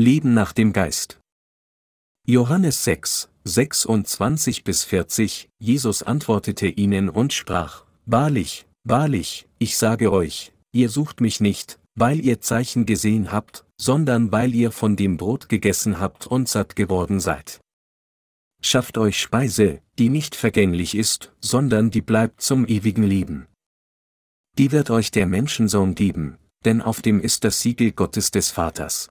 Leben nach dem Geist. Johannes 6, 26 bis 40, Jesus antwortete ihnen und sprach, Wahrlich, wahrlich, ich sage euch, ihr sucht mich nicht, weil ihr Zeichen gesehen habt, sondern weil ihr von dem Brot gegessen habt und satt geworden seid. Schafft euch Speise, die nicht vergänglich ist, sondern die bleibt zum ewigen Leben. Die wird euch der Menschensohn geben, denn auf dem ist das Siegel Gottes des Vaters.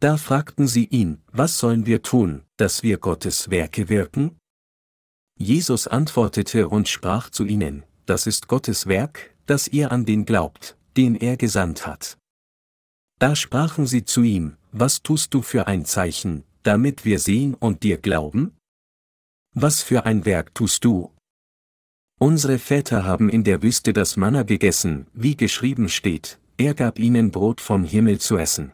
Da fragten sie ihn, was sollen wir tun, dass wir Gottes Werke wirken? Jesus antwortete und sprach zu ihnen, das ist Gottes Werk, dass ihr an den glaubt, den er gesandt hat. Da sprachen sie zu ihm, was tust du für ein Zeichen, damit wir sehen und dir glauben? Was für ein Werk tust du? Unsere Väter haben in der Wüste das Manna gegessen, wie geschrieben steht, er gab ihnen Brot vom Himmel zu essen.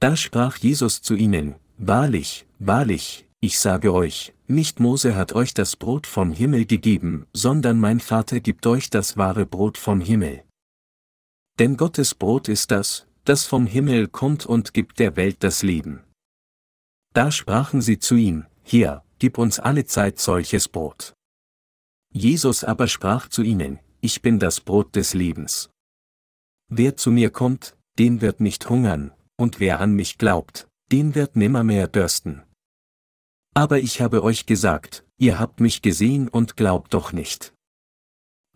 Da sprach Jesus zu ihnen, Wahrlich, wahrlich, ich sage euch, nicht Mose hat euch das Brot vom Himmel gegeben, sondern mein Vater gibt euch das wahre Brot vom Himmel. Denn Gottes Brot ist das, das vom Himmel kommt und gibt der Welt das Leben. Da sprachen sie zu ihm, Hier, gib uns alle Zeit solches Brot. Jesus aber sprach zu ihnen, Ich bin das Brot des Lebens. Wer zu mir kommt, den wird nicht hungern, und wer an mich glaubt, den wird nimmermehr dürsten. Aber ich habe euch gesagt, ihr habt mich gesehen und glaubt doch nicht.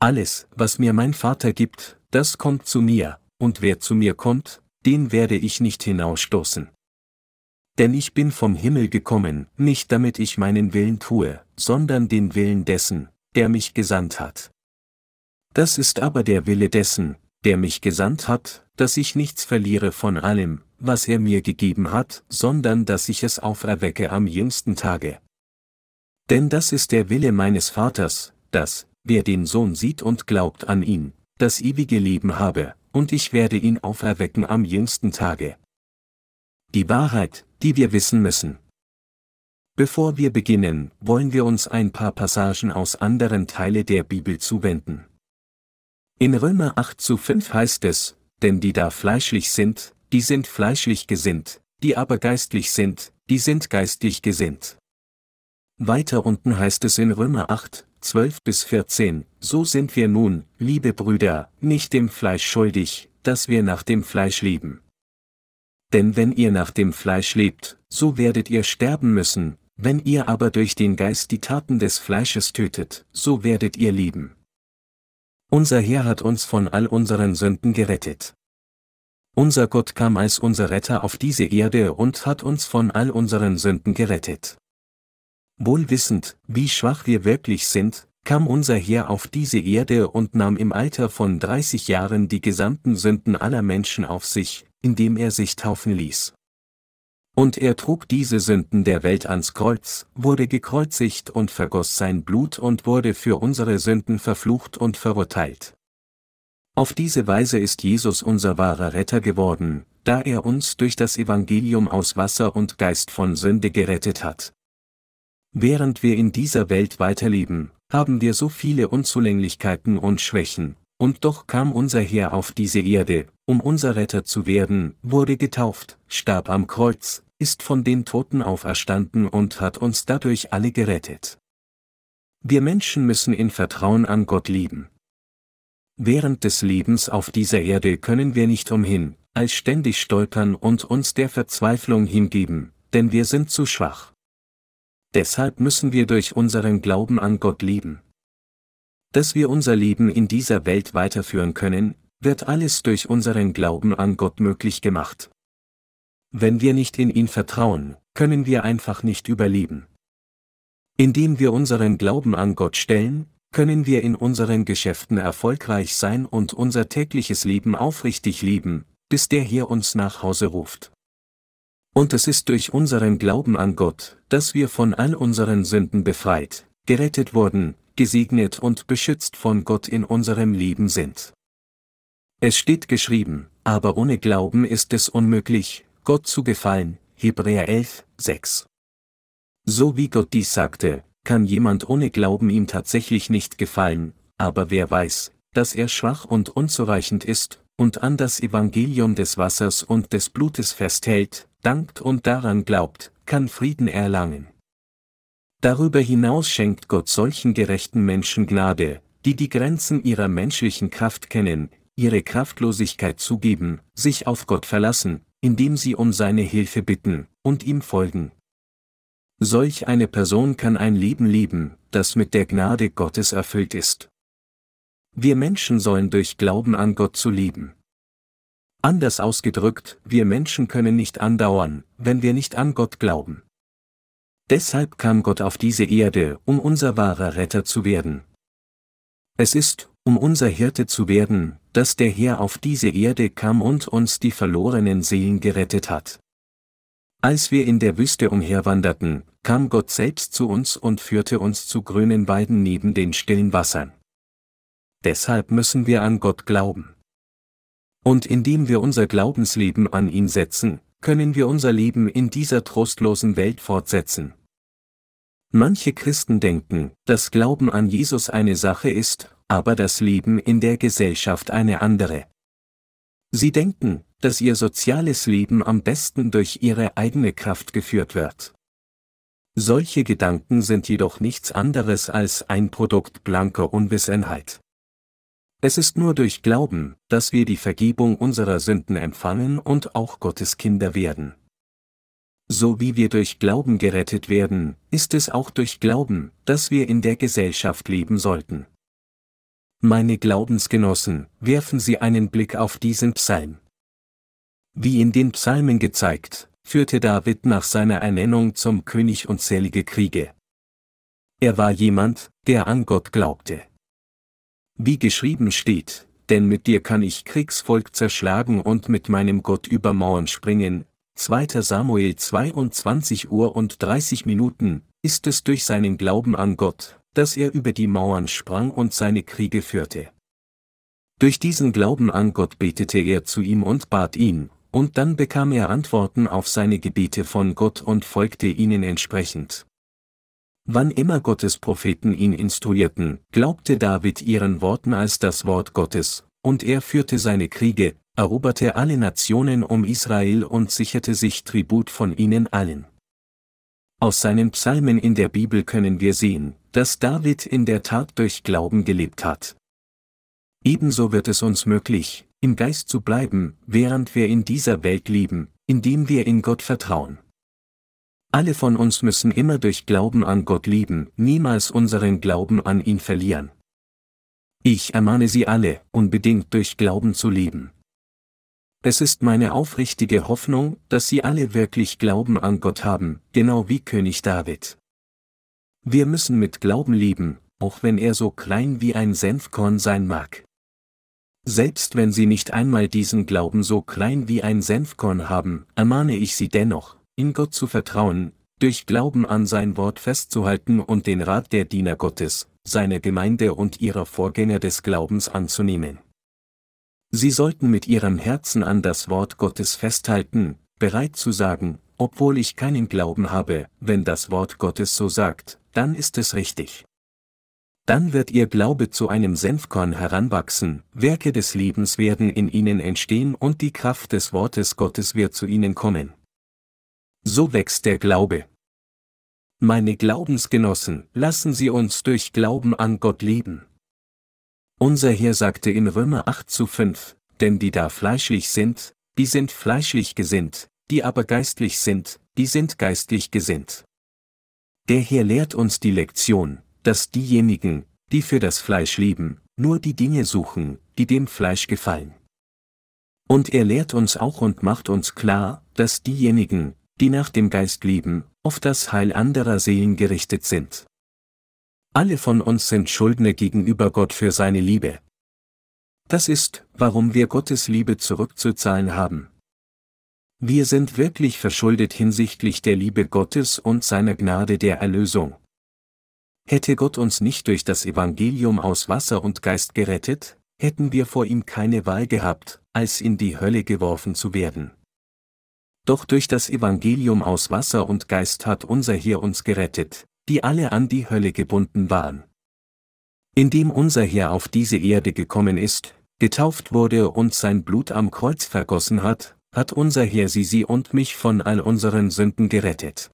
Alles, was mir mein Vater gibt, das kommt zu mir, und wer zu mir kommt, den werde ich nicht hinausstoßen. Denn ich bin vom Himmel gekommen, nicht damit ich meinen Willen tue, sondern den Willen dessen, der mich gesandt hat. Das ist aber der Wille dessen, der mich gesandt hat, dass ich nichts verliere von allem, was er mir gegeben hat, sondern dass ich es auferwecke am jüngsten Tage. Denn das ist der Wille meines Vaters, dass, wer den Sohn sieht und glaubt an ihn, das ewige Leben habe, und ich werde ihn auferwecken am jüngsten Tage. Die Wahrheit, die wir wissen müssen. Bevor wir beginnen, wollen wir uns ein paar Passagen aus anderen Teile der Bibel zuwenden. In Römer 8 zu 5 heißt es, denn die da fleischlich sind, die sind fleischlich gesinnt, die aber geistlich sind, die sind geistlich gesinnt. Weiter unten heißt es in Römer 8, 12 bis 14, so sind wir nun, liebe Brüder, nicht dem Fleisch schuldig, dass wir nach dem Fleisch leben. Denn wenn ihr nach dem Fleisch lebt, so werdet ihr sterben müssen, wenn ihr aber durch den Geist die Taten des Fleisches tötet, so werdet ihr leben. Unser Herr hat uns von all unseren Sünden gerettet. Unser Gott kam als unser Retter auf diese Erde und hat uns von all unseren Sünden gerettet. Wohl wissend, wie schwach wir wirklich sind, kam unser Herr auf diese Erde und nahm im Alter von 30 Jahren die gesamten Sünden aller Menschen auf sich, indem er sich taufen ließ. Und er trug diese Sünden der Welt ans Kreuz, wurde gekreuzigt und vergoss sein Blut und wurde für unsere Sünden verflucht und verurteilt. Auf diese Weise ist Jesus unser wahrer Retter geworden, da er uns durch das Evangelium aus Wasser und Geist von Sünde gerettet hat. Während wir in dieser Welt weiterleben, haben wir so viele Unzulänglichkeiten und Schwächen, und doch kam unser Herr auf diese Erde, um unser Retter zu werden, wurde getauft, starb am Kreuz, ist von den Toten auferstanden und hat uns dadurch alle gerettet. Wir Menschen müssen in Vertrauen an Gott lieben. Während des Lebens auf dieser Erde können wir nicht umhin, als ständig stolpern und uns der Verzweiflung hingeben, denn wir sind zu schwach. Deshalb müssen wir durch unseren Glauben an Gott lieben. Dass wir unser Leben in dieser Welt weiterführen können, wird alles durch unseren Glauben an Gott möglich gemacht. Wenn wir nicht in ihn vertrauen, können wir einfach nicht überleben. Indem wir unseren Glauben an Gott stellen, können wir in unseren Geschäften erfolgreich sein und unser tägliches Leben aufrichtig leben, bis der hier uns nach Hause ruft. Und es ist durch unseren Glauben an Gott, dass wir von all unseren Sünden befreit, gerettet wurden, gesegnet und beschützt von Gott in unserem Leben sind. Es steht geschrieben, aber ohne Glauben ist es unmöglich, Gott zu gefallen, Hebräer 11, 6. So wie Gott dies sagte, kann jemand ohne Glauben ihm tatsächlich nicht gefallen, aber wer weiß, dass er schwach und unzureichend ist, und an das Evangelium des Wassers und des Blutes festhält, dankt und daran glaubt, kann Frieden erlangen. Darüber hinaus schenkt Gott solchen gerechten Menschen Gnade, die die Grenzen ihrer menschlichen Kraft kennen, ihre Kraftlosigkeit zugeben, sich auf Gott verlassen, indem sie um seine Hilfe bitten und ihm folgen. Solch eine Person kann ein Leben leben, das mit der Gnade Gottes erfüllt ist. Wir Menschen sollen durch Glauben an Gott zu leben. Anders ausgedrückt, wir Menschen können nicht andauern, wenn wir nicht an Gott glauben. Deshalb kam Gott auf diese Erde, um unser wahrer Retter zu werden. Es ist, um unser Hirte zu werden, dass der Herr auf diese Erde kam und uns die verlorenen Seelen gerettet hat. Als wir in der Wüste umherwanderten, kam Gott selbst zu uns und führte uns zu grünen Weiden neben den stillen Wassern. Deshalb müssen wir an Gott glauben. Und indem wir unser Glaubensleben an ihn setzen, können wir unser Leben in dieser trostlosen Welt fortsetzen. Manche Christen denken, dass Glauben an Jesus eine Sache ist, aber das Leben in der Gesellschaft eine andere. Sie denken, dass ihr soziales Leben am besten durch ihre eigene Kraft geführt wird. Solche Gedanken sind jedoch nichts anderes als ein Produkt blanker Unwissenheit. Es ist nur durch Glauben, dass wir die Vergebung unserer Sünden empfangen und auch Gottes Kinder werden. So wie wir durch Glauben gerettet werden, ist es auch durch Glauben, dass wir in der Gesellschaft leben sollten. Meine Glaubensgenossen, werfen Sie einen Blick auf diesen Psalm. Wie in den Psalmen gezeigt, führte David nach seiner Ernennung zum König unzählige Kriege. Er war jemand, der an Gott glaubte. Wie geschrieben steht, denn mit dir kann ich Kriegsvolk zerschlagen und mit meinem Gott über Mauern springen, 2. Samuel 22 Uhr und 30 Minuten, ist es durch seinen Glauben an Gott, dass er über die Mauern sprang und seine Kriege führte. Durch diesen Glauben an Gott betete er zu ihm und bat ihn, und dann bekam er Antworten auf seine Gebete von Gott und folgte ihnen entsprechend. Wann immer Gottes Propheten ihn instruierten, glaubte David ihren Worten als das Wort Gottes, und er führte seine Kriege, eroberte alle Nationen um Israel und sicherte sich Tribut von ihnen allen. Aus seinen Psalmen in der Bibel können wir sehen, dass David in der Tat durch Glauben gelebt hat. Ebenso wird es uns möglich, im Geist zu bleiben, während wir in dieser Welt leben, indem wir in Gott vertrauen. Alle von uns müssen immer durch Glauben an Gott leben, niemals unseren Glauben an ihn verlieren. Ich ermahne Sie alle, unbedingt durch Glauben zu leben. Es ist meine aufrichtige Hoffnung, dass Sie alle wirklich Glauben an Gott haben, genau wie König David. Wir müssen mit Glauben leben, auch wenn er so klein wie ein Senfkorn sein mag. Selbst wenn Sie nicht einmal diesen Glauben so klein wie ein Senfkorn haben, ermahne ich Sie dennoch, in Gott zu vertrauen, durch Glauben an sein Wort festzuhalten und den Rat der Diener Gottes, seiner Gemeinde und ihrer Vorgänger des Glaubens anzunehmen. Sie sollten mit ihrem Herzen an das Wort Gottes festhalten, bereit zu sagen, obwohl ich keinen Glauben habe, wenn das Wort Gottes so sagt, dann ist es richtig. Dann wird ihr Glaube zu einem Senfkorn heranwachsen, Werke des Lebens werden in ihnen entstehen und die Kraft des Wortes Gottes wird zu ihnen kommen. So wächst der Glaube. Meine Glaubensgenossen, lassen Sie uns durch Glauben an Gott leben. Unser Herr sagte in Römer 8 zu 5, denn die da fleischlich sind, die sind fleischlich gesinnt, die aber geistlich sind, die sind geistlich gesinnt. Der Herr lehrt uns die Lektion, dass diejenigen, die für das Fleisch leben, nur die Dinge suchen, die dem Fleisch gefallen. Und er lehrt uns auch und macht uns klar, dass diejenigen, die nach dem Geist leben, auf das Heil anderer Seelen gerichtet sind. Alle von uns sind Schuldner gegenüber Gott für seine Liebe. Das ist, warum wir Gottes Liebe zurückzuzahlen haben. Wir sind wirklich verschuldet hinsichtlich der Liebe Gottes und seiner Gnade der Erlösung. Hätte Gott uns nicht durch das Evangelium aus Wasser und Geist gerettet, hätten wir vor ihm keine Wahl gehabt, als in die Hölle geworfen zu werden. Doch durch das Evangelium aus Wasser und Geist hat unser Herr uns gerettet, die alle an die Hölle gebunden waren. Indem unser Herr auf diese Erde gekommen ist, getauft wurde und sein Blut am Kreuz vergossen hat, hat unser Herr sie sie und mich von all unseren Sünden gerettet.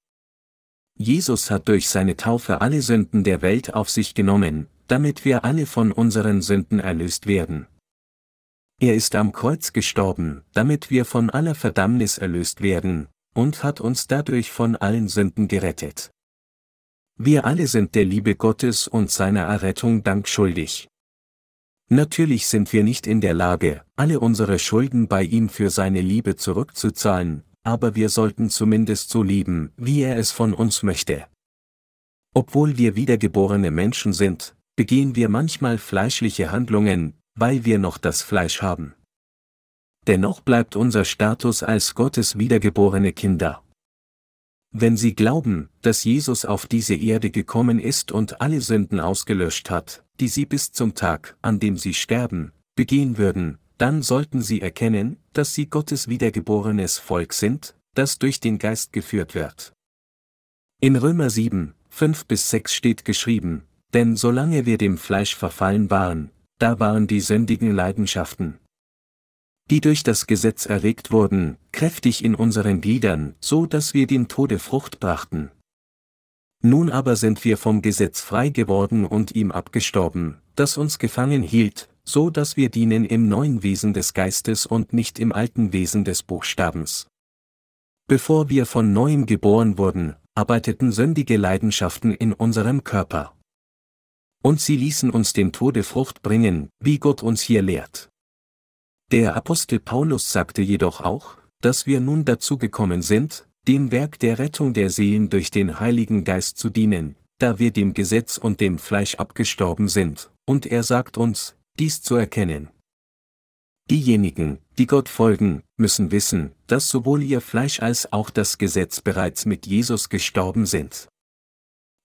Jesus hat durch seine Taufe alle Sünden der Welt auf sich genommen, damit wir alle von unseren Sünden erlöst werden. Er ist am Kreuz gestorben, damit wir von aller Verdammnis erlöst werden, und hat uns dadurch von allen Sünden gerettet. Wir alle sind der Liebe Gottes und seiner Errettung Dank schuldig. Natürlich sind wir nicht in der Lage, alle unsere Schulden bei ihm für seine Liebe zurückzuzahlen, aber wir sollten zumindest so lieben, wie er es von uns möchte. Obwohl wir wiedergeborene Menschen sind, begehen wir manchmal fleischliche Handlungen, weil wir noch das Fleisch haben. Dennoch bleibt unser Status als Gottes wiedergeborene Kinder. Wenn Sie glauben, dass Jesus auf diese Erde gekommen ist und alle Sünden ausgelöscht hat, die Sie bis zum Tag, an dem Sie sterben, begehen würden, dann sollten Sie erkennen, dass Sie Gottes wiedergeborenes Volk sind, das durch den Geist geführt wird. In Römer 7, 5 bis 6 steht geschrieben, denn solange wir dem Fleisch verfallen waren, da waren die sündigen Leidenschaften, die durch das Gesetz erregt wurden, kräftig in unseren Gliedern, so dass wir dem Tode Frucht brachten. Nun aber sind wir vom Gesetz frei geworden und ihm abgestorben, das uns gefangen hielt, so dass wir dienen im neuen Wesen des Geistes und nicht im alten Wesen des Buchstabens. Bevor wir von neuem geboren wurden, arbeiteten sündige Leidenschaften in unserem Körper. Und sie ließen uns dem Tode Frucht bringen, wie Gott uns hier lehrt. Der Apostel Paulus sagte jedoch auch, dass wir nun dazu gekommen sind, dem Werk der Rettung der Seelen durch den Heiligen Geist zu dienen, da wir dem Gesetz und dem Fleisch abgestorben sind, und er sagt uns, dies zu erkennen. Diejenigen, die Gott folgen, müssen wissen, dass sowohl ihr Fleisch als auch das Gesetz bereits mit Jesus gestorben sind.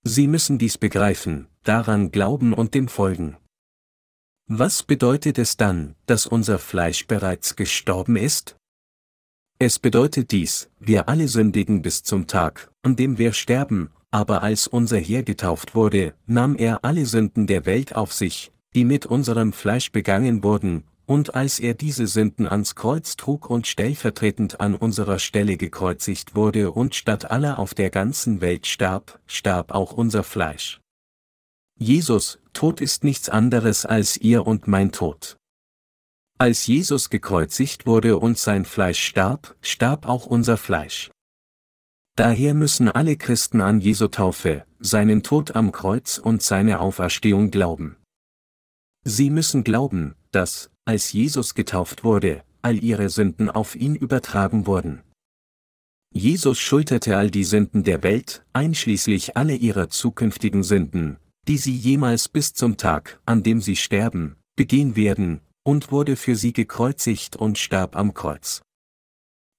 Sie müssen dies begreifen, daran glauben und dem folgen. Was bedeutet es dann, dass unser Fleisch bereits gestorben ist? Es bedeutet dies, wir alle sündigen bis zum Tag, an dem wir sterben, aber als unser Herr getauft wurde, nahm er alle Sünden der Welt auf sich, die mit unserem Fleisch begangen wurden, und als er diese Sünden ans Kreuz trug und stellvertretend an unserer Stelle gekreuzigt wurde und statt aller auf der ganzen Welt starb, starb auch unser Fleisch. Jesus, Tod ist nichts anderes als ihr und mein Tod. Als Jesus gekreuzigt wurde und sein Fleisch starb, starb auch unser Fleisch. Daher müssen alle Christen an Jesu Taufe, seinen Tod am Kreuz und seine Auferstehung glauben. Sie müssen glauben, dass, als Jesus getauft wurde, all ihre Sünden auf ihn übertragen wurden. Jesus schulterte all die Sünden der Welt, einschließlich alle ihrer zukünftigen Sünden, die sie jemals bis zum Tag, an dem sie sterben, begehen werden, und wurde für sie gekreuzigt und starb am Kreuz.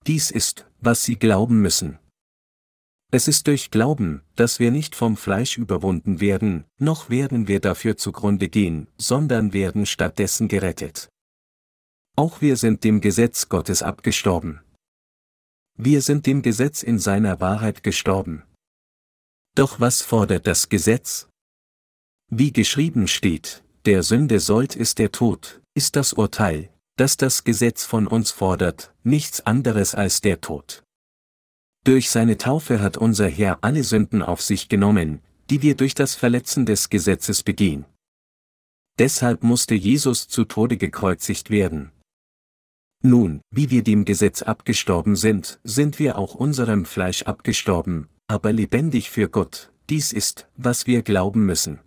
Dies ist, was sie glauben müssen. Es ist durch Glauben, dass wir nicht vom Fleisch überwunden werden, noch werden wir dafür zugrunde gehen, sondern werden stattdessen gerettet. Auch wir sind dem Gesetz Gottes abgestorben. Wir sind dem Gesetz in seiner Wahrheit gestorben. Doch was fordert das Gesetz? Wie geschrieben steht, der Sünde sollt ist der Tod, ist das Urteil, das das Gesetz von uns fordert, nichts anderes als der Tod. Durch seine Taufe hat unser Herr alle Sünden auf sich genommen, die wir durch das Verletzen des Gesetzes begehen. Deshalb musste Jesus zu Tode gekreuzigt werden. Nun, wie wir dem Gesetz abgestorben sind, sind wir auch unserem Fleisch abgestorben, aber lebendig für Gott, dies ist, was wir glauben müssen.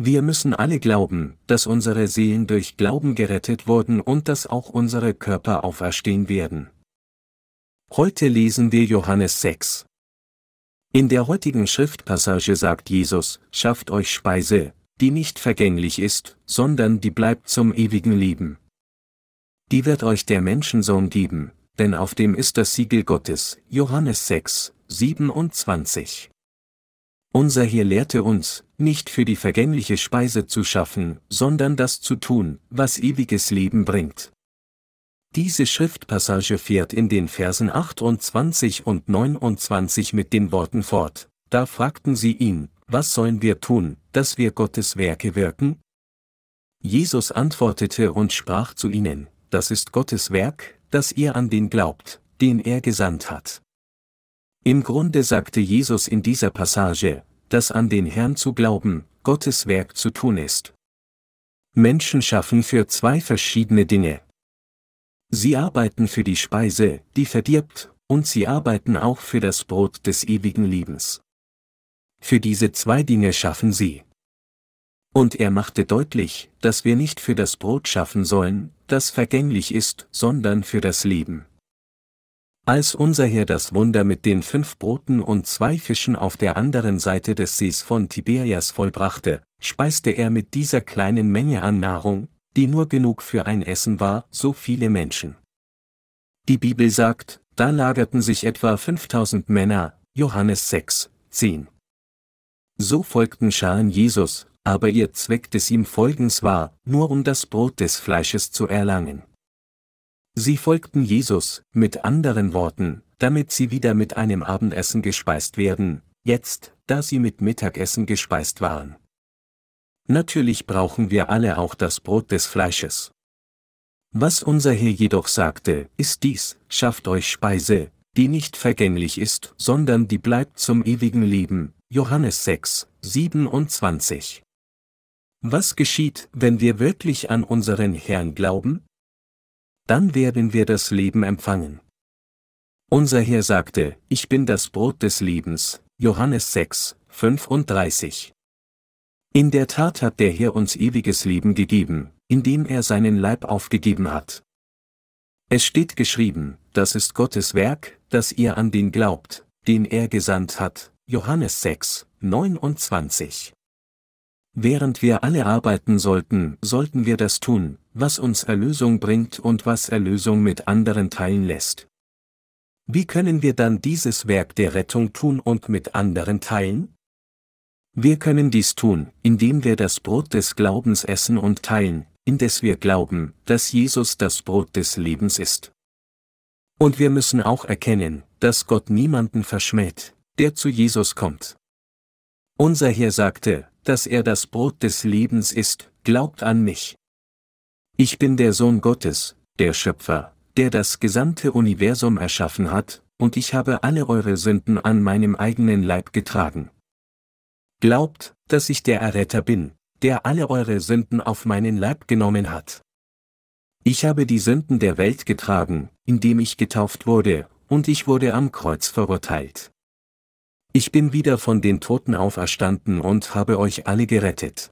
Wir müssen alle glauben, dass unsere Seelen durch Glauben gerettet wurden und dass auch unsere Körper auferstehen werden. Heute lesen wir Johannes 6. In der heutigen Schriftpassage sagt Jesus, schafft euch Speise, die nicht vergänglich ist, sondern die bleibt zum ewigen Leben. Die wird euch der Menschensohn geben, denn auf dem ist das Siegel Gottes, Johannes 6, 27. Unser Herr lehrte uns, nicht für die vergängliche Speise zu schaffen, sondern das zu tun, was ewiges Leben bringt. Diese Schriftpassage fährt in den Versen 28 und 29 mit den Worten fort. Da fragten sie ihn, was sollen wir tun, dass wir Gottes Werke wirken? Jesus antwortete und sprach zu ihnen, das ist Gottes Werk, dass ihr an den glaubt, den er gesandt hat. Im Grunde sagte Jesus in dieser Passage, dass an den Herrn zu glauben, Gottes Werk zu tun ist. Menschen schaffen für zwei verschiedene Dinge. Sie arbeiten für die Speise, die verdirbt, und sie arbeiten auch für das Brot des ewigen Lebens. Für diese zwei Dinge schaffen sie. Und er machte deutlich, dass wir nicht für das Brot schaffen sollen, das vergänglich ist, sondern für das Leben. Als unser Herr das Wunder mit den fünf Broten und zwei Fischen auf der anderen Seite des Sees von Tiberias vollbrachte, speiste er mit dieser kleinen Menge an Nahrung, die nur genug für ein Essen war, so viele Menschen. Die Bibel sagt, da lagerten sich etwa 5000 Männer, Johannes 6, 10. So folgten Scharen Jesus, aber ihr Zweck des ihm Folgens war, nur um das Brot des Fleisches zu erlangen. Sie folgten Jesus, mit anderen Worten, damit sie wieder mit einem Abendessen gespeist werden, jetzt, da sie mit Mittagessen gespeist waren. Natürlich brauchen wir alle auch das Brot des Fleisches. Was unser Herr jedoch sagte, ist dies, schafft euch Speise, die nicht vergänglich ist, sondern die bleibt zum ewigen Leben. Johannes 6, 27. Was geschieht, wenn wir wirklich an unseren Herrn glauben? Dann werden wir das Leben empfangen. Unser Herr sagte, ich bin das Brot des Lebens, Johannes 6, 35. In der Tat hat der Herr uns ewiges Leben gegeben, indem er seinen Leib aufgegeben hat. Es steht geschrieben, das ist Gottes Werk, dass ihr an den glaubt, den er gesandt hat, Johannes 6, 29. Während wir alle arbeiten sollten, sollten wir das tun, was uns Erlösung bringt und was Erlösung mit anderen teilen lässt. Wie können wir dann dieses Werk der Rettung tun und mit anderen teilen? Wir können dies tun, indem wir das Brot des Glaubens essen und teilen, indes wir glauben, dass Jesus das Brot des Lebens ist. Und wir müssen auch erkennen, dass Gott niemanden verschmäht, der zu Jesus kommt. Unser Herr sagte, dass er das Brot des Lebens ist, glaubt an mich. Ich bin der Sohn Gottes, der Schöpfer, der das gesamte Universum erschaffen hat, und ich habe alle eure Sünden an meinem eigenen Leib getragen. Glaubt, dass ich der Erretter bin, der alle eure Sünden auf meinen Leib genommen hat. Ich habe die Sünden der Welt getragen, indem ich getauft wurde, und ich wurde am Kreuz verurteilt. Ich bin wieder von den Toten auferstanden und habe euch alle gerettet.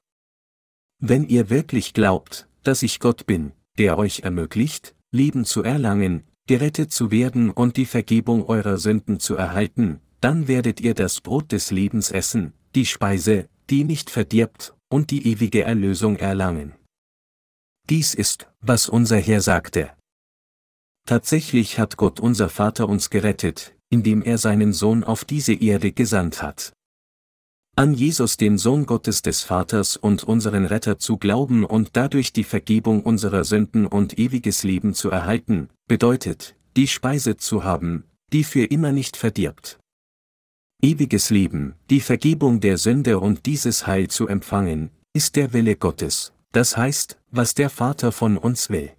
Wenn ihr wirklich glaubt, dass ich Gott bin, der euch ermöglicht, Leben zu erlangen, gerettet zu werden und die Vergebung eurer Sünden zu erhalten, dann werdet ihr das Brot des Lebens essen, die Speise, die nicht verdirbt, und die ewige Erlösung erlangen. Dies ist, was unser Herr sagte. Tatsächlich hat Gott unser Vater uns gerettet, indem er seinen Sohn auf diese Erde gesandt hat. An Jesus den Sohn Gottes des Vaters und unseren Retter zu glauben und dadurch die Vergebung unserer Sünden und ewiges Leben zu erhalten, bedeutet, die Speise zu haben, die für immer nicht verdirbt. Ewiges Leben, die Vergebung der Sünde und dieses Heil zu empfangen, ist der Wille Gottes, das heißt, was der Vater von uns will.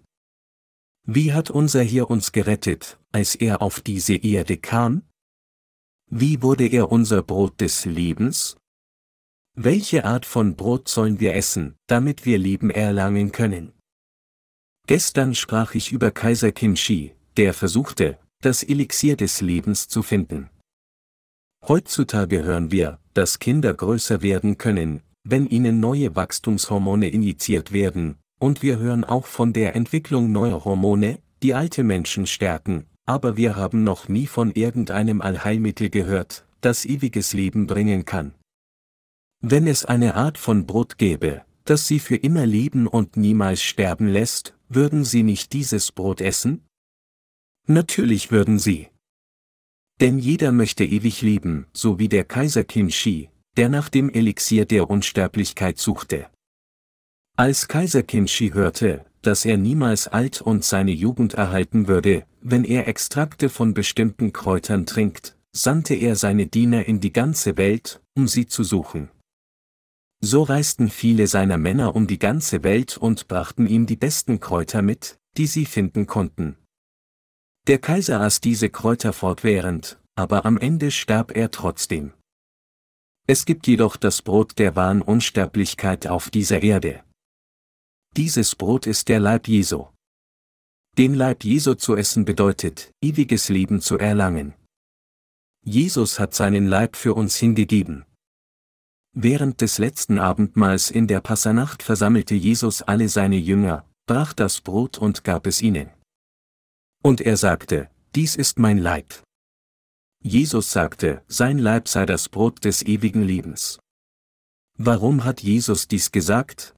Wie hat unser Herr uns gerettet, als er auf diese Erde kam? Wie wurde er unser Brot des Lebens? Welche Art von Brot sollen wir essen, damit wir Leben erlangen können? Gestern sprach ich über Kaiser Kim Shi, der versuchte, das Elixier des Lebens zu finden. Heutzutage hören wir, dass Kinder größer werden können, wenn ihnen neue Wachstumshormone injiziert werden, und wir hören auch von der Entwicklung neuer Hormone, die alte Menschen stärken, aber wir haben noch nie von irgendeinem Allheilmittel gehört, das ewiges Leben bringen kann. Wenn es eine Art von Brot gäbe, das sie für immer leben und niemals sterben lässt, würden sie nicht dieses Brot essen? Natürlich würden sie. Denn jeder möchte ewig leben, so wie der Kaiser Qin Shi, der nach dem Elixier der Unsterblichkeit suchte. Als Kaiser Kinshi hörte, dass er niemals alt und seine Jugend erhalten würde, wenn er Extrakte von bestimmten Kräutern trinkt, sandte er seine Diener in die ganze Welt, um sie zu suchen. So reisten viele seiner Männer um die ganze Welt und brachten ihm die besten Kräuter mit, die sie finden konnten. Der Kaiser aß diese Kräuter fortwährend, aber am Ende starb er trotzdem. Es gibt jedoch das Brot der wahren Unsterblichkeit auf dieser Erde. Dieses Brot ist der Leib Jesu. Den Leib Jesu zu essen bedeutet, ewiges Leben zu erlangen. Jesus hat seinen Leib für uns hingegeben. Während des letzten Abendmahls in der Passanacht versammelte Jesus alle seine Jünger, brach das Brot und gab es ihnen. Und er sagte, dies ist mein Leib. Jesus sagte, sein Leib sei das Brot des ewigen Lebens. Warum hat Jesus dies gesagt?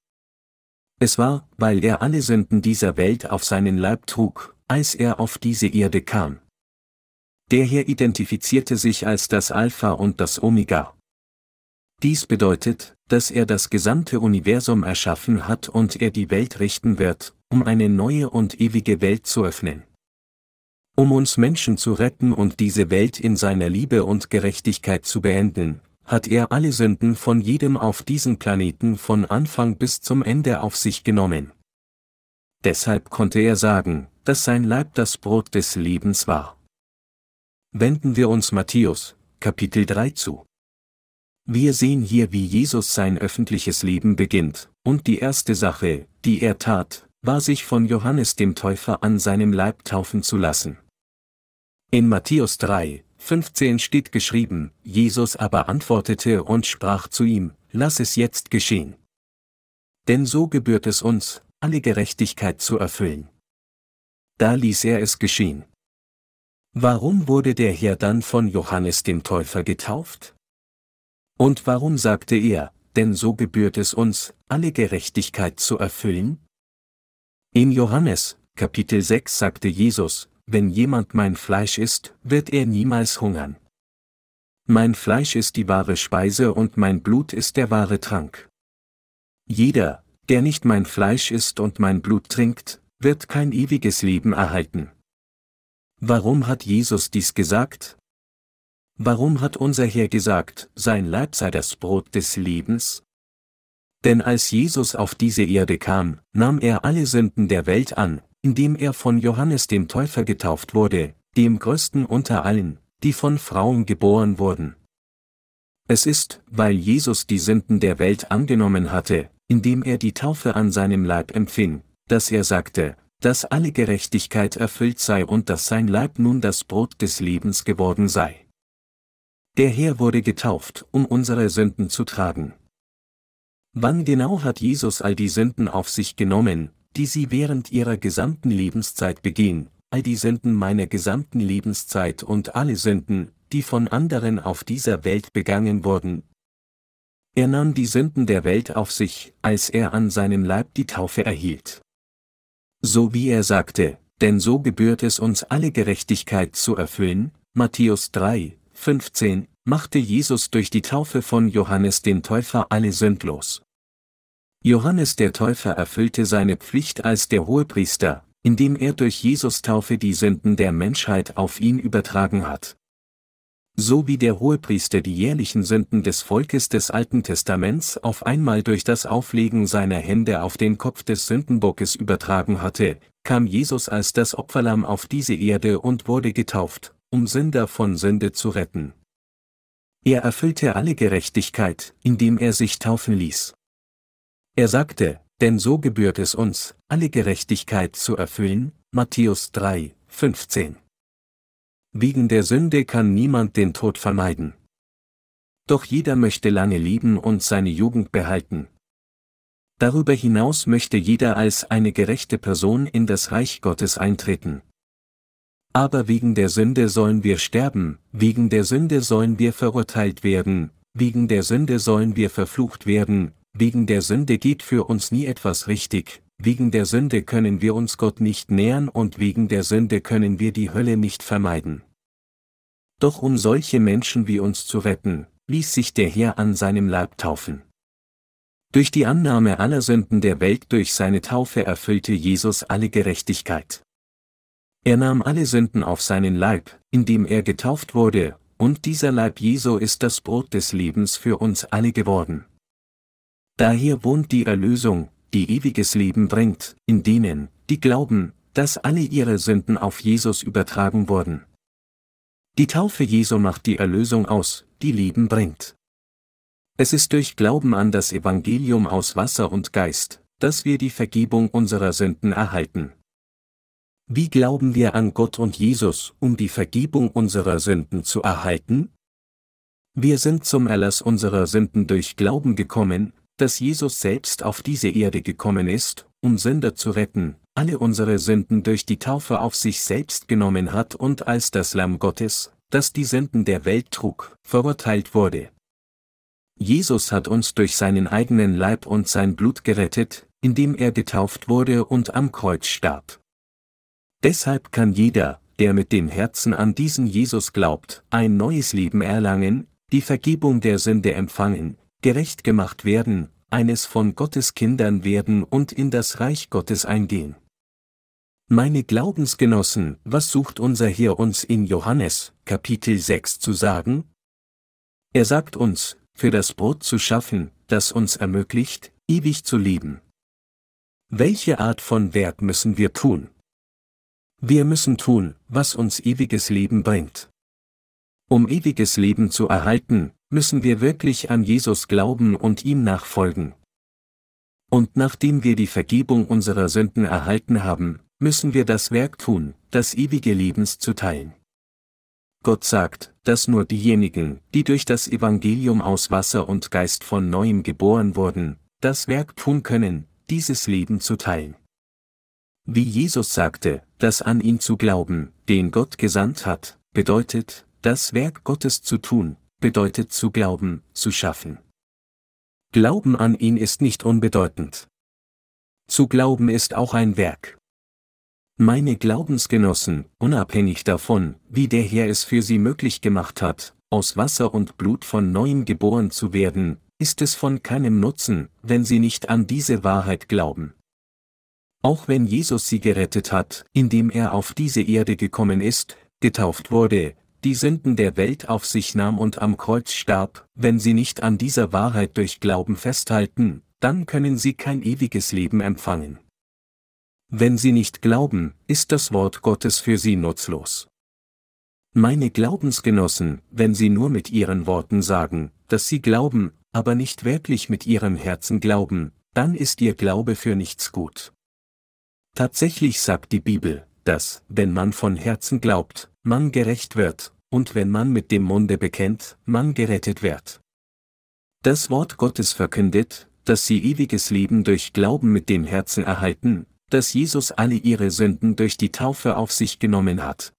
Es war, weil er alle Sünden dieser Welt auf seinen Leib trug, als er auf diese Erde kam. Der Herr identifizierte sich als das Alpha und das Omega. Dies bedeutet, dass er das gesamte Universum erschaffen hat und er die Welt richten wird, um eine neue und ewige Welt zu öffnen. Um uns Menschen zu retten und diese Welt in seiner Liebe und Gerechtigkeit zu beenden, hat er alle Sünden von jedem auf diesem Planeten von Anfang bis zum Ende auf sich genommen. Deshalb konnte er sagen, dass sein Leib das Brot des Lebens war. Wenden wir uns Matthäus, Kapitel 3 zu. Wir sehen hier, wie Jesus sein öffentliches Leben beginnt, und die erste Sache, die er tat, war sich von Johannes dem Täufer an seinem Leib taufen zu lassen. In Matthäus 3, 15 steht geschrieben, Jesus aber antwortete und sprach zu ihm, Lass es jetzt geschehen. Denn so gebührt es uns, alle Gerechtigkeit zu erfüllen. Da ließ er es geschehen. Warum wurde der Herr dann von Johannes dem Täufer getauft? Und warum sagte er, denn so gebührt es uns, alle Gerechtigkeit zu erfüllen? In Johannes, Kapitel 6 sagte Jesus, wenn jemand mein Fleisch isst, wird er niemals hungern. Mein Fleisch ist die wahre Speise und mein Blut ist der wahre Trank. Jeder, der nicht mein Fleisch isst und mein Blut trinkt, wird kein ewiges Leben erhalten. Warum hat Jesus dies gesagt? Warum hat unser Herr gesagt, sein Leib sei das Brot des Lebens? Denn als Jesus auf diese Erde kam, nahm er alle Sünden der Welt an, indem er von Johannes dem Täufer getauft wurde, dem größten unter allen, die von Frauen geboren wurden. Es ist, weil Jesus die Sünden der Welt angenommen hatte, indem er die Taufe an seinem Leib empfing, dass er sagte, dass alle Gerechtigkeit erfüllt sei und dass sein Leib nun das Brot des Lebens geworden sei. Der Herr wurde getauft, um unsere Sünden zu tragen. Wann genau hat Jesus all die Sünden auf sich genommen, die sie während ihrer gesamten Lebenszeit begehen, all die Sünden meiner gesamten Lebenszeit und alle Sünden, die von anderen auf dieser Welt begangen wurden? Er nahm die Sünden der Welt auf sich, als er an seinem Leib die Taufe erhielt. So wie er sagte, denn so gebührt es uns alle Gerechtigkeit zu erfüllen, Matthäus 3, 15, machte Jesus durch die Taufe von Johannes den Täufer alle sündlos. Johannes der Täufer erfüllte seine Pflicht als der Hohepriester, indem er durch Jesus Taufe die Sünden der Menschheit auf ihn übertragen hat. So wie der Hohepriester die jährlichen Sünden des Volkes des Alten Testaments auf einmal durch das Auflegen seiner Hände auf den Kopf des Sündenbockes übertragen hatte, kam Jesus als das Opferlamm auf diese Erde und wurde getauft, um Sünder von Sünde zu retten. Er erfüllte alle Gerechtigkeit, indem er sich taufen ließ. Er sagte, denn so gebührt es uns, alle Gerechtigkeit zu erfüllen, Matthäus 3, 15. Wegen der Sünde kann niemand den Tod vermeiden. Doch jeder möchte lange leben und seine Jugend behalten. Darüber hinaus möchte jeder als eine gerechte Person in das Reich Gottes eintreten. Aber wegen der Sünde sollen wir sterben, wegen der Sünde sollen wir verurteilt werden, wegen der Sünde sollen wir verflucht werden, wegen der Sünde geht für uns nie etwas richtig, wegen der Sünde können wir uns Gott nicht nähern und wegen der Sünde können wir die Hölle nicht vermeiden. Doch um solche Menschen wie uns zu retten, ließ sich der Herr an seinem Leib taufen. Durch die Annahme aller Sünden der Welt durch seine Taufe erfüllte Jesus alle Gerechtigkeit. Er nahm alle Sünden auf seinen Leib, indem er getauft wurde, und dieser Leib Jesu ist das Brot des Lebens für uns alle geworden. Daher wohnt die Erlösung, die ewiges Leben bringt, in denen, die glauben, dass alle ihre Sünden auf Jesus übertragen wurden. Die Taufe Jesu macht die Erlösung aus, die Leben bringt. Es ist durch Glauben an das Evangelium aus Wasser und Geist, dass wir die Vergebung unserer Sünden erhalten. Wie glauben wir an Gott und Jesus, um die Vergebung unserer Sünden zu erhalten? Wir sind zum Erlass unserer Sünden durch Glauben gekommen, dass Jesus selbst auf diese Erde gekommen ist, um Sünder zu retten, alle unsere Sünden durch die Taufe auf sich selbst genommen hat und als das Lamm Gottes, das die Sünden der Welt trug, verurteilt wurde. Jesus hat uns durch seinen eigenen Leib und sein Blut gerettet, indem er getauft wurde und am Kreuz starb. Deshalb kann jeder, der mit dem Herzen an diesen Jesus glaubt, ein neues Leben erlangen, die Vergebung der Sünde empfangen, gerecht gemacht werden, eines von Gottes Kindern werden und in das Reich Gottes eingehen. Meine Glaubensgenossen, was sucht unser Herr uns in Johannes, Kapitel 6 zu sagen? Er sagt uns, für das Brot zu schaffen, das uns ermöglicht, ewig zu leben. Welche Art von Werk müssen wir tun? Wir müssen tun, was uns ewiges Leben bringt. Um ewiges Leben zu erhalten, müssen wir wirklich an Jesus glauben und ihm nachfolgen. Und nachdem wir die Vergebung unserer Sünden erhalten haben, müssen wir das Werk tun, das ewige Lebens zu teilen. Gott sagt, dass nur diejenigen, die durch das Evangelium aus Wasser und Geist von neuem geboren wurden, das Werk tun können, dieses Leben zu teilen. Wie Jesus sagte, dass an ihn zu glauben, den Gott gesandt hat, bedeutet, das Werk Gottes zu tun, bedeutet zu glauben, zu schaffen. Glauben an ihn ist nicht unbedeutend. Zu glauben ist auch ein Werk. Meine Glaubensgenossen, unabhängig davon, wie der Herr es für sie möglich gemacht hat, aus Wasser und Blut von neuem geboren zu werden, ist es von keinem Nutzen, wenn sie nicht an diese Wahrheit glauben. Auch wenn Jesus sie gerettet hat, indem er auf diese Erde gekommen ist, getauft wurde, die Sünden der Welt auf sich nahm und am Kreuz starb, wenn sie nicht an dieser Wahrheit durch Glauben festhalten, dann können sie kein ewiges Leben empfangen. Wenn sie nicht glauben, ist das Wort Gottes für sie nutzlos. Meine Glaubensgenossen, wenn sie nur mit ihren Worten sagen, dass sie glauben, aber nicht wirklich mit ihrem Herzen glauben, dann ist ihr Glaube für nichts gut. Tatsächlich sagt die Bibel, dass, wenn man von Herzen glaubt, man gerecht wird, und wenn man mit dem Munde bekennt, man gerettet wird. Das Wort Gottes verkündet, dass sie ewiges Leben durch Glauben mit dem Herzen erhalten, dass Jesus alle ihre Sünden durch die Taufe auf sich genommen hat.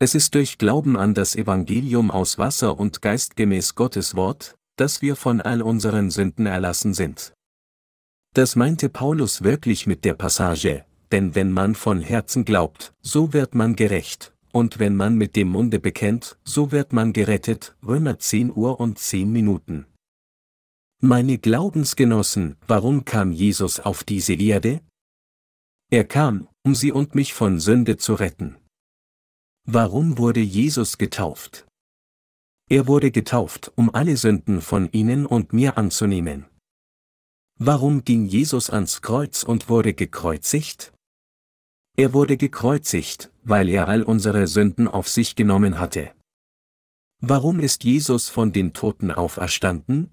Es ist durch Glauben an das Evangelium aus Wasser und Geist gemäß Gottes Wort, dass wir von all unseren Sünden erlassen sind. Das meinte Paulus wirklich mit der Passage, denn wenn man von Herzen glaubt, so wird man gerecht, und wenn man mit dem Munde bekennt, so wird man gerettet, Römer 10 Uhr und 10 Minuten. Meine Glaubensgenossen, warum kam Jesus auf diese Erde? Er kam, um sie und mich von Sünde zu retten. Warum wurde Jesus getauft? Er wurde getauft, um alle Sünden von Ihnen und mir anzunehmen. Warum ging Jesus ans Kreuz und wurde gekreuzigt? Er wurde gekreuzigt, weil er all unsere Sünden auf sich genommen hatte. Warum ist Jesus von den Toten auferstanden?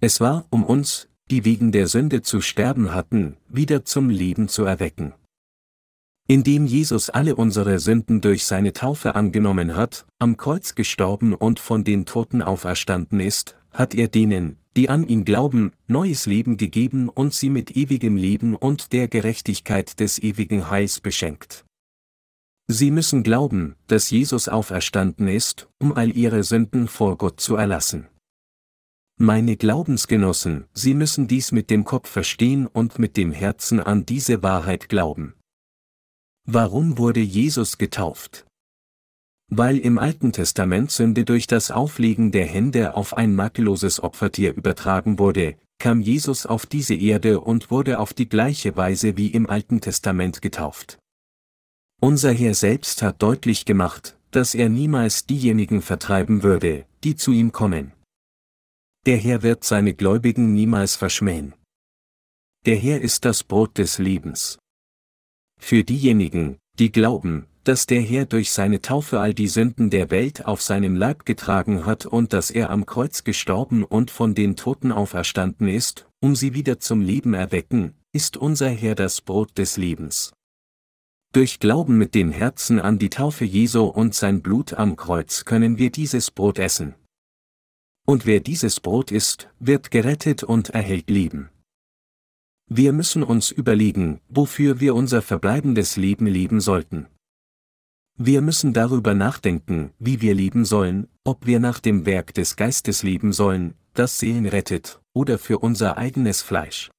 Es war, um uns, die wegen der Sünde zu sterben hatten, wieder zum Leben zu erwecken. Indem Jesus alle unsere Sünden durch seine Taufe angenommen hat, am Kreuz gestorben und von den Toten auferstanden ist, hat er denen, die an ihn glauben, neues Leben gegeben und sie mit ewigem Leben und der Gerechtigkeit des ewigen Heils beschenkt. Sie müssen glauben, dass Jesus auferstanden ist, um all ihre Sünden vor Gott zu erlassen. Meine Glaubensgenossen, Sie müssen dies mit dem Kopf verstehen und mit dem Herzen an diese Wahrheit glauben. Warum wurde Jesus getauft? Weil im Alten Testament Sünde durch das Auflegen der Hände auf ein makelloses Opfertier übertragen wurde, kam Jesus auf diese Erde und wurde auf die gleiche Weise wie im Alten Testament getauft. Unser Herr selbst hat deutlich gemacht, dass er niemals diejenigen vertreiben würde, die zu ihm kommen. der Herr wird seine Gläubigen niemals verschmähen. Der Herr ist das Brot des Lebens. Für diejenigen, die glauben, dass der Herr durch seine Taufe all die Sünden der Welt auf seinem Leib getragen hat und dass er am Kreuz gestorben und von den Toten auferstanden ist, um sie wieder zum Leben erwecken, ist unser Herr das Brot des Lebens. Durch Glauben mit dem Herzen an die Taufe Jesu und sein Blut am Kreuz können wir dieses Brot essen. Und wer dieses Brot isst, wird gerettet und erhält Leben. Wir müssen uns überlegen, wofür wir unser verbleibendes Leben leben sollten. Wir müssen darüber nachdenken, wie wir leben sollen, ob wir nach dem Werk des Geistes leben sollen, das Seelen rettet, oder für unser eigenes Fleisch.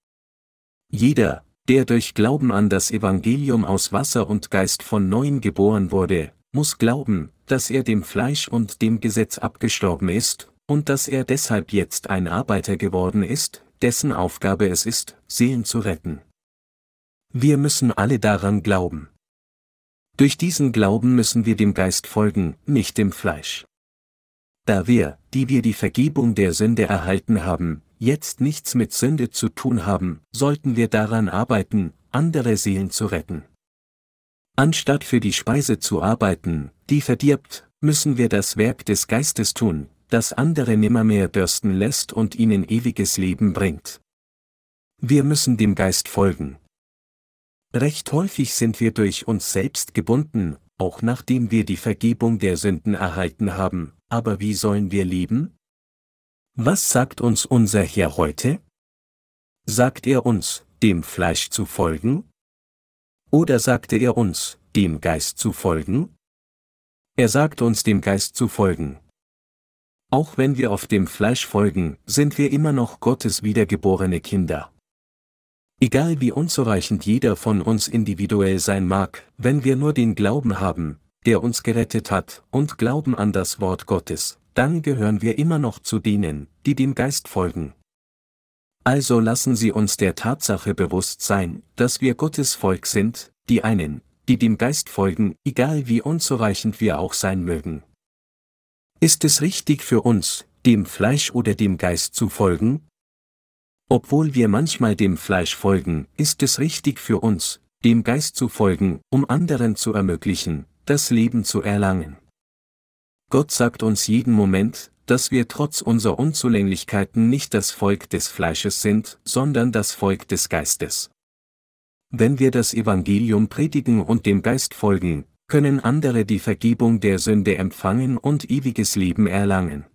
Jeder, der durch Glauben an das Evangelium aus Wasser und Geist von neuem geboren wurde, muss glauben, dass er dem Fleisch und dem Gesetz abgestorben ist, und dass er deshalb jetzt ein Arbeiter geworden ist, dessen Aufgabe es ist, Seelen zu retten. Wir müssen alle daran glauben. Durch diesen Glauben müssen wir dem Geist folgen, nicht dem Fleisch. Da wir, die wir die Vergebung der Sünde erhalten haben, jetzt nichts mit Sünde zu tun haben, sollten wir daran arbeiten, andere Seelen zu retten. Anstatt für die Speise zu arbeiten, die verdirbt, müssen wir das Werk des Geistes tun, das andere nimmermehr dürsten lässt und ihnen ewiges Leben bringt. Wir müssen dem Geist folgen, Recht häufig sind wir durch uns selbst gebunden, auch nachdem wir die Vergebung der Sünden erhalten haben, aber wie sollen wir leben? Was sagt uns unser Herr heute? Sagt er uns, dem Fleisch zu folgen? Oder sagte er uns, dem Geist zu folgen? Er sagt uns dem Geist zu folgen. Auch wenn wir auf dem Fleisch folgen, sind wir immer noch Gottes wiedergeborene Kinder. Egal wie unzureichend jeder von uns individuell sein mag, wenn wir nur den Glauben haben, der uns gerettet hat, und glauben an das Wort Gottes, dann gehören wir immer noch zu denen, die dem Geist folgen. Also lassen Sie uns der Tatsache bewusst sein, dass wir Gottes Volk sind, die einen, die dem Geist folgen, egal wie unzureichend wir auch sein mögen. Ist es richtig für uns, dem Fleisch oder dem Geist zu folgen? Obwohl wir manchmal dem Fleisch folgen, ist es richtig für uns, dem Geist zu folgen, um anderen zu ermöglichen, das Leben zu erlangen. Gott sagt uns jeden Moment, dass wir trotz unserer Unzulänglichkeiten nicht das Volk des Fleisches sind, sondern das Volk des Geistes. Wenn wir das Evangelium predigen und dem Geist folgen, können andere die Vergebung der Sünde empfangen und ewiges Leben erlangen.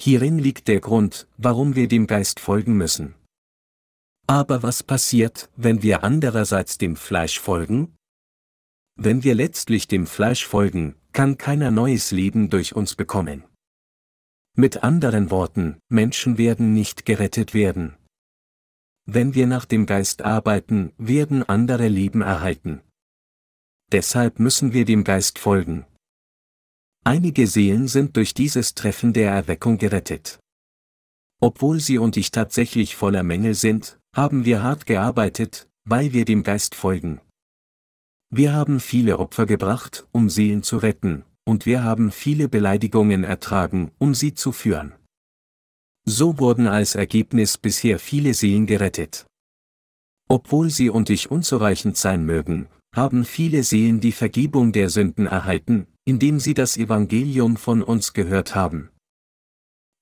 Hierin liegt der Grund, warum wir dem Geist folgen müssen. Aber was passiert, wenn wir andererseits dem Fleisch folgen? Wenn wir letztlich dem Fleisch folgen, kann keiner neues Leben durch uns bekommen. Mit anderen Worten, Menschen werden nicht gerettet werden. Wenn wir nach dem Geist arbeiten, werden andere Leben erhalten. Deshalb müssen wir dem Geist folgen. Einige Seelen sind durch dieses Treffen der Erweckung gerettet. Obwohl sie und ich tatsächlich voller Mängel sind, haben wir hart gearbeitet, weil wir dem Geist folgen. Wir haben viele Opfer gebracht, um Seelen zu retten, und wir haben viele Beleidigungen ertragen, um sie zu führen. So wurden als Ergebnis bisher viele Seelen gerettet. Obwohl sie und ich unzureichend sein mögen, haben viele Seelen die Vergebung der Sünden erhalten, indem sie das Evangelium von uns gehört haben.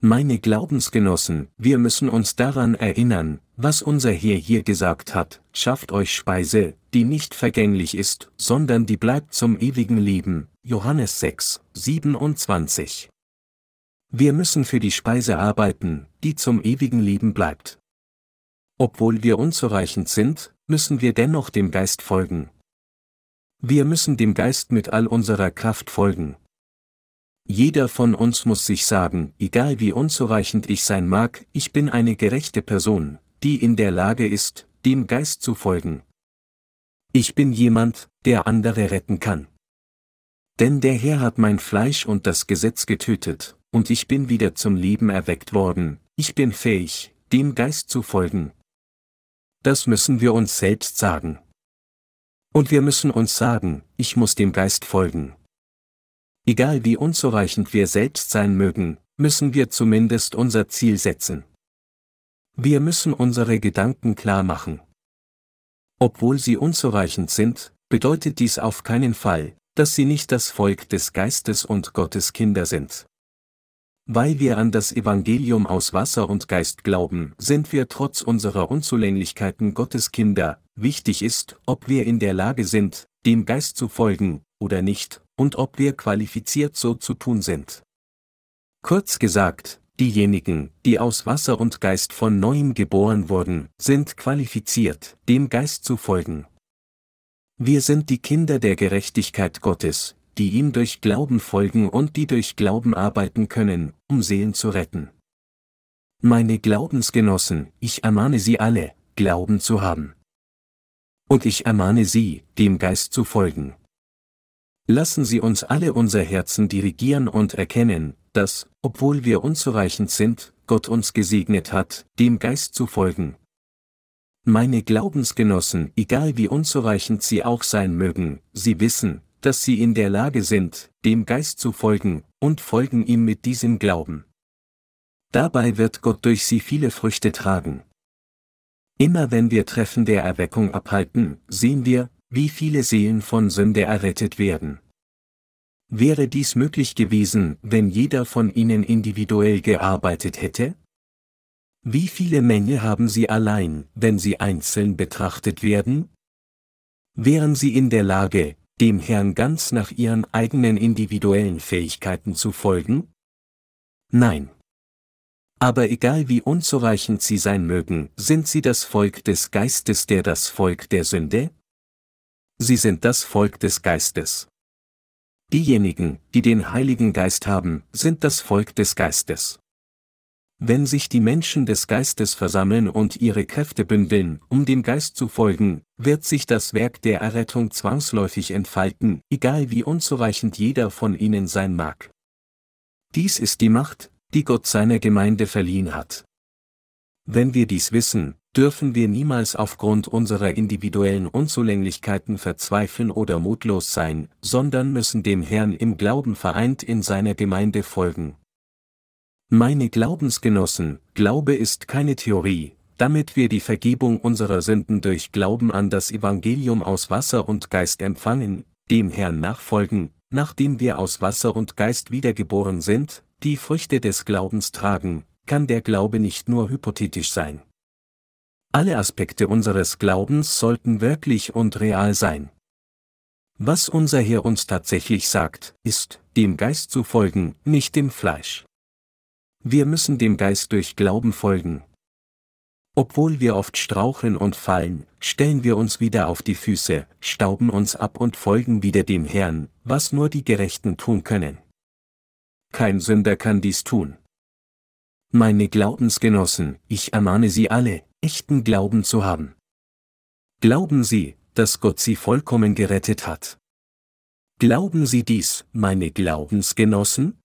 Meine Glaubensgenossen, wir müssen uns daran erinnern, was unser Herr hier gesagt hat, schafft euch Speise, die nicht vergänglich ist, sondern die bleibt zum ewigen Leben, Johannes 6, 27. Wir müssen für die Speise arbeiten, die zum ewigen Leben bleibt. Obwohl wir unzureichend sind, müssen wir dennoch dem Geist folgen, wir müssen dem Geist mit all unserer Kraft folgen. Jeder von uns muss sich sagen, egal wie unzureichend ich sein mag, ich bin eine gerechte Person, die in der Lage ist, dem Geist zu folgen. Ich bin jemand, der andere retten kann. Denn der Herr hat mein Fleisch und das Gesetz getötet, und ich bin wieder zum Leben erweckt worden, ich bin fähig, dem Geist zu folgen. Das müssen wir uns selbst sagen. Und wir müssen uns sagen, ich muss dem Geist folgen. Egal wie unzureichend wir selbst sein mögen, müssen wir zumindest unser Ziel setzen. Wir müssen unsere Gedanken klar machen. Obwohl sie unzureichend sind, bedeutet dies auf keinen Fall, dass sie nicht das Volk des Geistes und Gottes Kinder sind. Weil wir an das Evangelium aus Wasser und Geist glauben, sind wir trotz unserer Unzulänglichkeiten Gottes Kinder, wichtig ist, ob wir in der Lage sind, dem Geist zu folgen, oder nicht, und ob wir qualifiziert so zu tun sind. Kurz gesagt, diejenigen, die aus Wasser und Geist von neuem geboren wurden, sind qualifiziert, dem Geist zu folgen. Wir sind die Kinder der Gerechtigkeit Gottes, die ihm durch Glauben folgen und die durch Glauben arbeiten können, um Seelen zu retten. Meine Glaubensgenossen, ich ermahne Sie alle, Glauben zu haben. Und ich ermahne Sie, dem Geist zu folgen. Lassen Sie uns alle unser Herzen dirigieren und erkennen, dass, obwohl wir unzureichend sind, Gott uns gesegnet hat, dem Geist zu folgen. Meine Glaubensgenossen, egal wie unzureichend sie auch sein mögen, sie wissen, dass sie in der Lage sind, dem Geist zu folgen, und folgen ihm mit diesem Glauben. Dabei wird Gott durch sie viele Früchte tragen. Immer wenn wir Treffen der Erweckung abhalten, sehen wir, wie viele Seelen von Sünde errettet werden. Wäre dies möglich gewesen, wenn jeder von ihnen individuell gearbeitet hätte? Wie viele Menge haben sie allein, wenn sie einzeln betrachtet werden? Wären sie in der Lage, dem Herrn ganz nach ihren eigenen individuellen Fähigkeiten zu folgen? Nein. Aber egal wie unzureichend sie sein mögen, sind sie das Volk des Geistes der das Volk der Sünde? Sie sind das Volk des Geistes. Diejenigen, die den Heiligen Geist haben, sind das Volk des Geistes. Wenn sich die Menschen des Geistes versammeln und ihre Kräfte bündeln, um dem Geist zu folgen, wird sich das Werk der Errettung zwangsläufig entfalten, egal wie unzureichend jeder von ihnen sein mag. Dies ist die Macht, die Gott seiner Gemeinde verliehen hat. Wenn wir dies wissen, dürfen wir niemals aufgrund unserer individuellen Unzulänglichkeiten verzweifeln oder mutlos sein, sondern müssen dem Herrn im Glauben vereint in seiner Gemeinde folgen. Meine Glaubensgenossen, Glaube ist keine Theorie, damit wir die Vergebung unserer Sünden durch Glauben an das Evangelium aus Wasser und Geist empfangen, dem Herrn nachfolgen, nachdem wir aus Wasser und Geist wiedergeboren sind, die Früchte des Glaubens tragen, kann der Glaube nicht nur hypothetisch sein. Alle Aspekte unseres Glaubens sollten wirklich und real sein. Was unser Herr uns tatsächlich sagt, ist, dem Geist zu folgen, nicht dem Fleisch. Wir müssen dem Geist durch Glauben folgen. Obwohl wir oft straucheln und fallen, stellen wir uns wieder auf die Füße, stauben uns ab und folgen wieder dem Herrn, was nur die Gerechten tun können. Kein Sünder kann dies tun. Meine Glaubensgenossen, ich ermahne Sie alle, echten Glauben zu haben. Glauben Sie, dass Gott Sie vollkommen gerettet hat. Glauben Sie dies, meine Glaubensgenossen?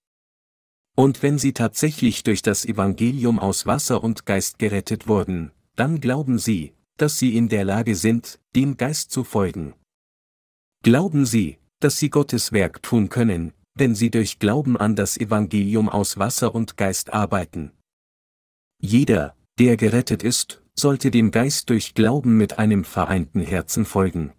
Und wenn sie tatsächlich durch das Evangelium aus Wasser und Geist gerettet wurden, dann glauben sie, dass sie in der Lage sind, dem Geist zu folgen. Glauben sie, dass sie Gottes Werk tun können, wenn sie durch Glauben an das Evangelium aus Wasser und Geist arbeiten. Jeder, der gerettet ist, sollte dem Geist durch Glauben mit einem vereinten Herzen folgen.